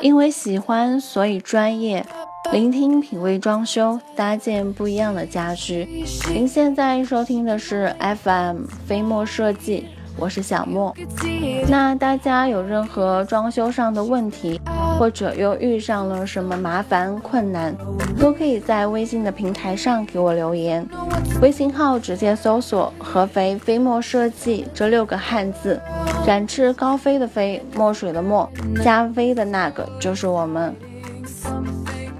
因为喜欢，所以专业。聆听品味装修，搭建不一样的家居。您现在收听的是 FM 飞墨设计，我是小莫。那大家有任何装修上的问题，或者又遇上了什么麻烦困难，都可以在微信的平台上给我留言。微信号直接搜索“合肥飞墨设计”这六个汉字，展翅高飞的飞，墨水的墨，加微的那个就是我们。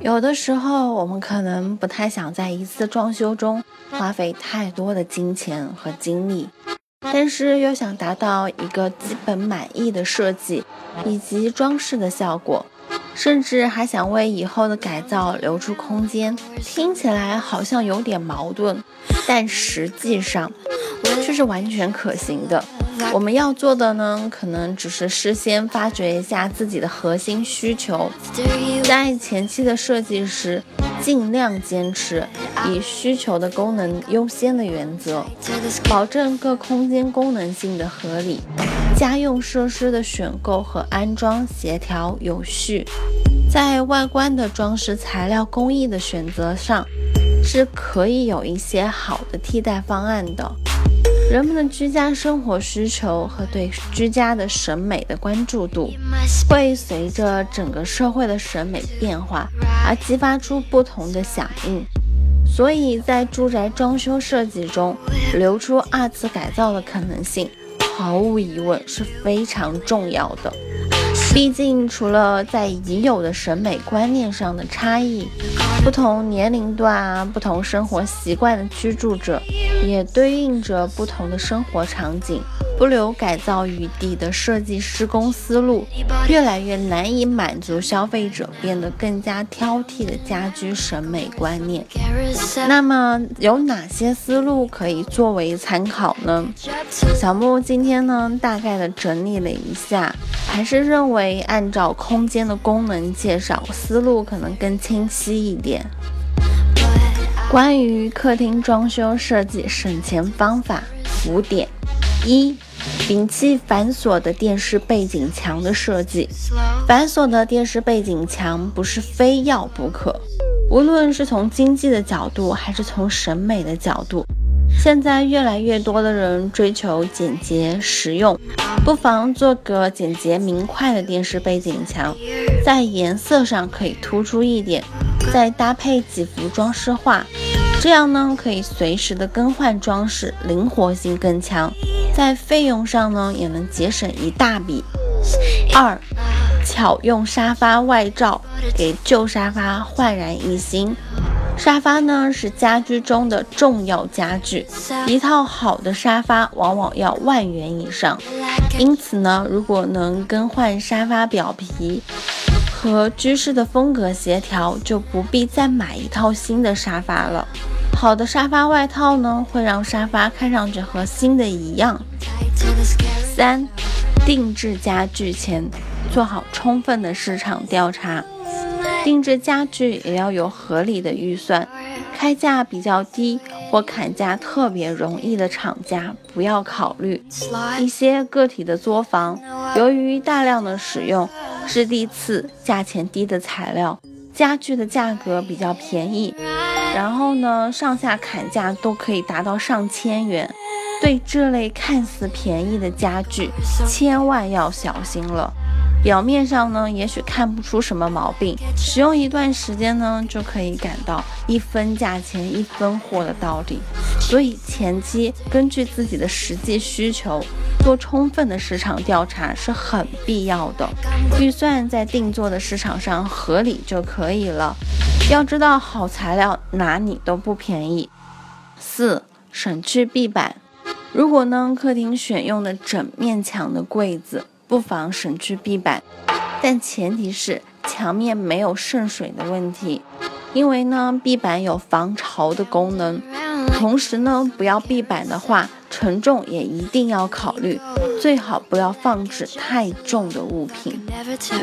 有的时候，我们可能不太想在一次装修中花费太多的金钱和精力，但是又想达到一个基本满意的设计以及装饰的效果，甚至还想为以后的改造留出空间。听起来好像有点矛盾，但实际上却是完全可行的。我们要做的呢，可能只是事先发掘一下自己的核心需求，在前期的设计时，尽量坚持以需求的功能优先的原则，保证各空间功能性的合理，家用设施的选购和安装协调有序，在外观的装饰材料工艺的选择上，是可以有一些好的替代方案的。人们的居家生活需求和对居家的审美的关注度，会随着整个社会的审美变化而激发出不同的响应。所以在住宅装修设计中，留出二次改造的可能性，毫无疑问是非常重要的。毕竟，除了在已有的审美观念上的差异，不同年龄段啊，不同生活习惯的居住者，也对应着不同的生活场景。不留改造余地的设计施工思路，越来越难以满足消费者变得更加挑剔的家居审美观念。那么，有哪些思路可以作为参考呢？小木今天呢，大概的整理了一下，还是认为按照空间的功能介绍，思路可能更清晰一点。关于客厅装修设计省钱方法五点：一。摒弃繁琐的电视背景墙的设计，繁琐的电视背景墙不是非要不可。无论是从经济的角度，还是从审美的角度，现在越来越多的人追求简洁实用，不妨做个简洁明快的电视背景墙，在颜色上可以突出一点，再搭配几幅装饰画，这样呢可以随时的更换装饰，灵活性更强。在费用上呢，也能节省一大笔。二，巧用沙发外罩，给旧沙发焕然一新。沙发呢是家居中的重要家具，一套好的沙发往往要万元以上。因此呢，如果能更换沙发表皮，和居室的风格协调，就不必再买一套新的沙发了。好的沙发外套呢，会让沙发看上去和新的一样。三，定制家具前做好充分的市场调查，定制家具也要有合理的预算，开价比较低或砍价特别容易的厂家不要考虑。一些个体的作坊，由于大量的使用质地次、价钱低的材料，家具的价格比较便宜。然后呢，上下砍价都可以达到上千元，对这类看似便宜的家具，千万要小心了。表面上呢，也许看不出什么毛病，使用一段时间呢，就可以感到一分价钱一分货的道理。所以前期根据自己的实际需求，做充分的市场调查是很必要的。预算在定做的市场上合理就可以了。要知道，好材料哪里都不便宜。四，省去壁板。如果呢，客厅选用的整面墙的柜子。不妨省去壁板，但前提是墙面没有渗水的问题，因为呢，壁板有防潮的功能。同时呢，不要壁板的话，承重也一定要考虑，最好不要放置太重的物品。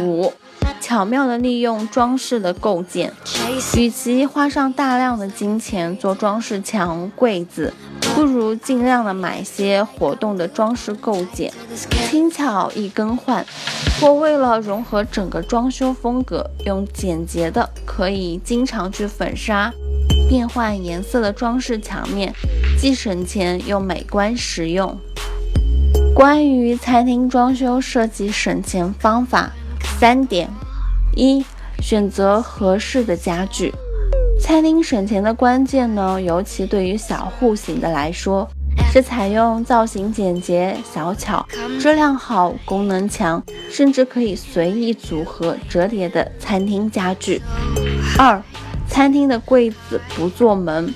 五，巧妙地利用装饰的构件。与其花上大量的金钱做装饰墙、柜子，不如尽量的买些活动的装饰构件，轻巧易更换。或为了融合整个装修风格，用简洁的、可以经常去粉刷、变换颜色的装饰墙面，既省钱又美观实用。关于餐厅装修设计省钱方法，三点：一、选择合适的家具。餐厅省钱的关键呢，尤其对于小户型的来说。是采用造型简洁、小巧、质量好、功能强，甚至可以随意组合折叠的餐厅家具。二、餐厅的柜子不做门，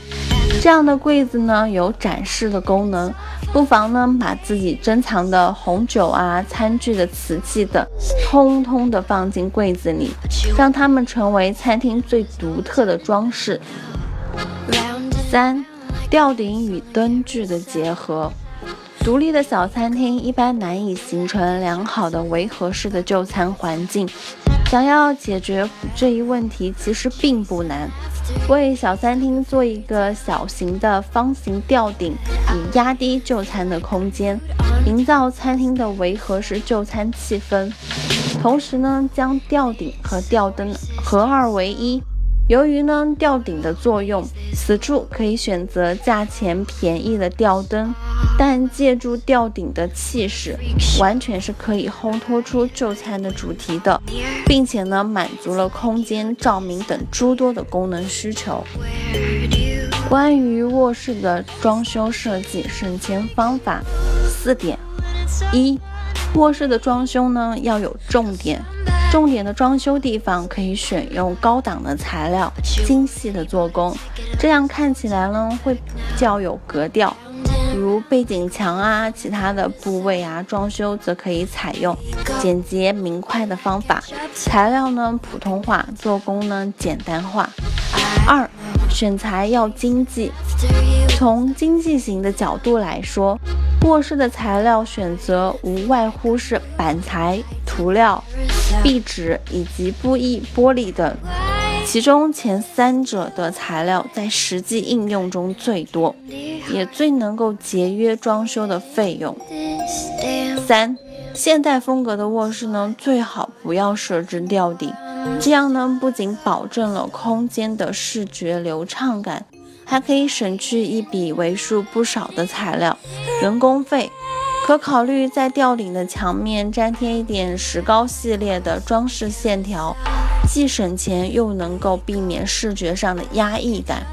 这样的柜子呢有展示的功能，不妨呢把自己珍藏的红酒啊、餐具的瓷器等，通通的放进柜子里，让它们成为餐厅最独特的装饰。三。吊顶与灯具的结合，独立的小餐厅一般难以形成良好的围合式的就餐环境。想要解决这一问题，其实并不难。为小餐厅做一个小型的方形吊顶，以压低就餐的空间，营造餐厅的围合式就餐气氛。同时呢，将吊顶和吊灯合二为一。由于呢吊顶的作用，此处可以选择价钱便宜的吊灯，但借助吊顶的气势，完全是可以烘托出就餐的主题的，并且呢满足了空间、照明等诸多的功能需求。关于卧室的装修设计省钱方法四点：一、卧室的装修呢要有重点。重点的装修地方可以选用高档的材料，精细的做工，这样看起来呢会较有格调。如背景墙啊，其他的部位啊，装修则可以采用简洁明快的方法，材料呢普通话，做工呢简单化。二，选材要经济，从经济型的角度来说。卧室的材料选择无外乎是板材、涂料、壁纸以及布艺、玻璃等，其中前三者的材料在实际应用中最多，也最能够节约装修的费用。三、现代风格的卧室呢，最好不要设置吊顶，这样呢不仅保证了空间的视觉流畅感。还可以省去一笔为数不少的材料、人工费，可考虑在吊顶的墙面粘贴一点石膏系列的装饰线条，既省钱又能够避免视觉上的压抑感。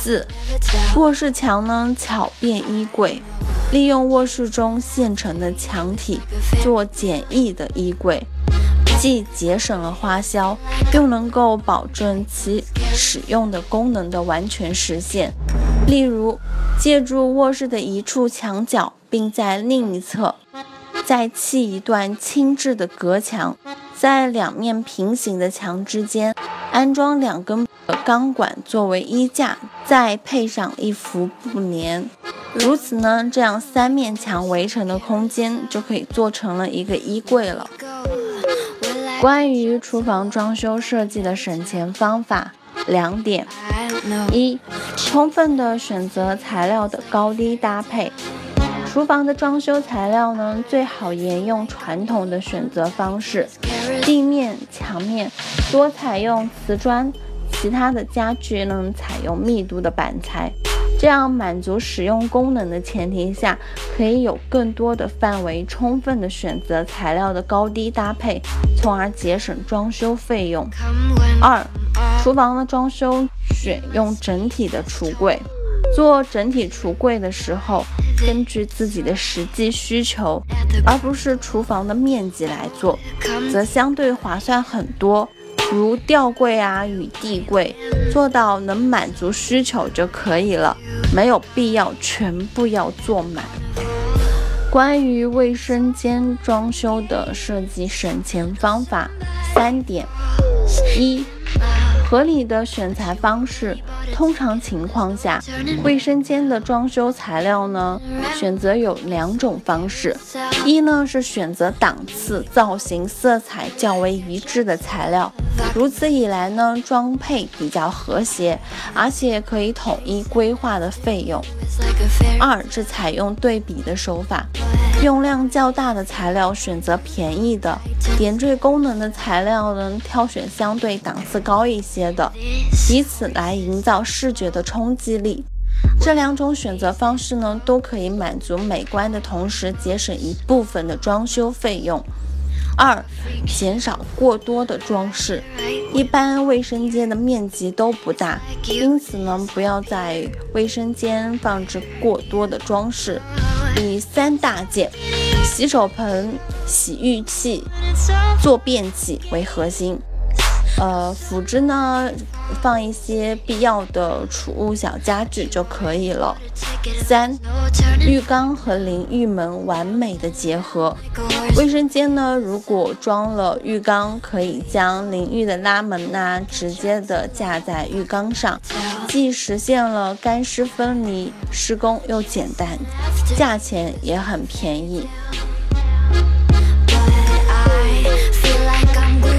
四、卧室墙呢巧变衣柜，利用卧室中现成的墙体做简易的衣柜。既节省了花销，又能够保证其使用的功能的完全实现。例如，借助卧室的一处墙角，并在另一侧再砌一段轻质的隔墙，在两面平行的墙之间安装两根钢管作为衣架，再配上一幅布帘。如此呢，这样三面墙围成的空间就可以做成了一个衣柜了。关于厨房装修设计的省钱方法两点：一、充分的选择材料的高低搭配。厨房的装修材料呢，最好沿用传统的选择方式，地面、墙面多采用瓷砖，其他的家具呢，采用密度的板材。这样满足使用功能的前提下，可以有更多的范围充分的选择材料的高低搭配，从而节省装修费用。二、厨房的装修选用整体的橱柜，做整体橱柜的时候，根据自己的实际需求，而不是厨房的面积来做，则相对划算很多。如吊柜啊与地柜，做到能满足需求就可以了，没有必要全部要做满。关于卫生间装修的设计省钱方法三点：一、合理的选材方式，通常情况下，卫生间的装修材料呢，选择有两种方式：一呢是选择档次、造型、色彩较为一致的材料，如此以来呢，装配比较和谐，而且可以统一规划的费用；二是采用对比的手法。用量较大的材料选择便宜的，点缀功能的材料呢，挑选相对档次高一些的，以此来营造视觉的冲击力。这两种选择方式呢，都可以满足美观的同时节省一部分的装修费用。二，减少过多的装饰。一般卫生间的面积都不大，因此呢，不要在卫生间放置过多的装饰。以三大件：洗手盆、洗浴器、坐便器为核心，呃，辅之呢，放一些必要的储物小家具就可以了。三、浴缸和淋浴门完美的结合。卫生间呢，如果装了浴缸，可以将淋浴的拉门呐直接的架在浴缸上，既实现了干湿分离，施工又简单，价钱也很便宜。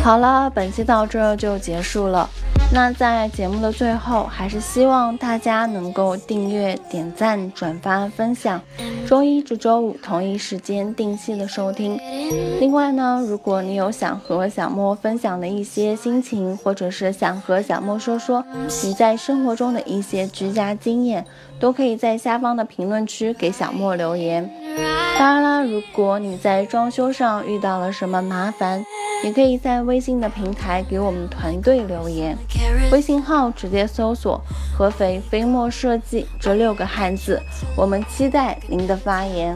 好了，本期到这就结束了。那在节目的最后，还是希望大家能够订阅、点赞、转发、分享，周一至周五同一时间定期的收听。另外呢，如果你有想和小莫分享的一些心情，或者是想和小莫说说你在生活中的一些居家经验，都可以在下方的评论区给小莫留言。当然啦，如果你在装修上遇到了什么麻烦，也可以在微信的平台给我们团队留言，微信号直接搜索合肥飞墨设计这六个汉字，我们期待您的发言。